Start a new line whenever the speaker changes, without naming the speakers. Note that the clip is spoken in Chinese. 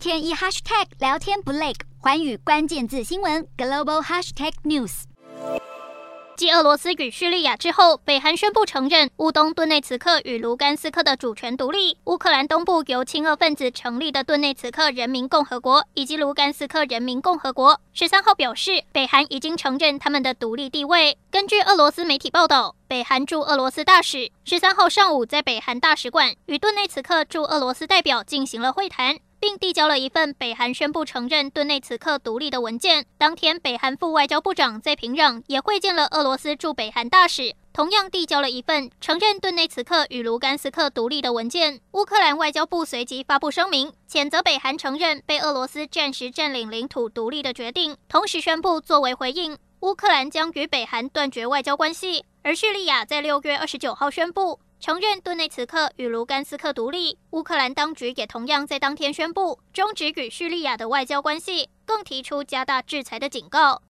天一 hashtag 聊天不累，寰宇关键字新闻 global hashtag news。
继俄罗斯与叙利亚之后，北韩宣布承认乌东顿内茨克与卢甘斯克的主权独立。乌克兰东部由亲俄分子成立的顿内茨克人民共和国以及卢甘斯克人民共和国，十三号表示，北韩已经承认他们的独立地位。根据俄罗斯媒体报道，北韩驻俄罗斯大使十三号上午在北韩大使馆与顿内茨克驻俄罗斯代表进行了会谈。并递交了一份北韩宣布承认顿内茨克独立的文件。当天，北韩副外交部长在平壤也会见了俄罗斯驻北韩大使，同样递交了一份承认顿内茨克与卢甘斯克独立的文件。乌克兰外交部随即发布声明，谴责北韩承认被俄罗斯暂时占领领土独立的决定，同时宣布作为回应，乌克兰将与北韩断绝外交关系。而叙利亚在六月二十九号宣布。承认顿内茨克与卢甘斯克独立，乌克兰当局也同样在当天宣布终止与叙利亚的外交关系，更提出加大制裁的警告。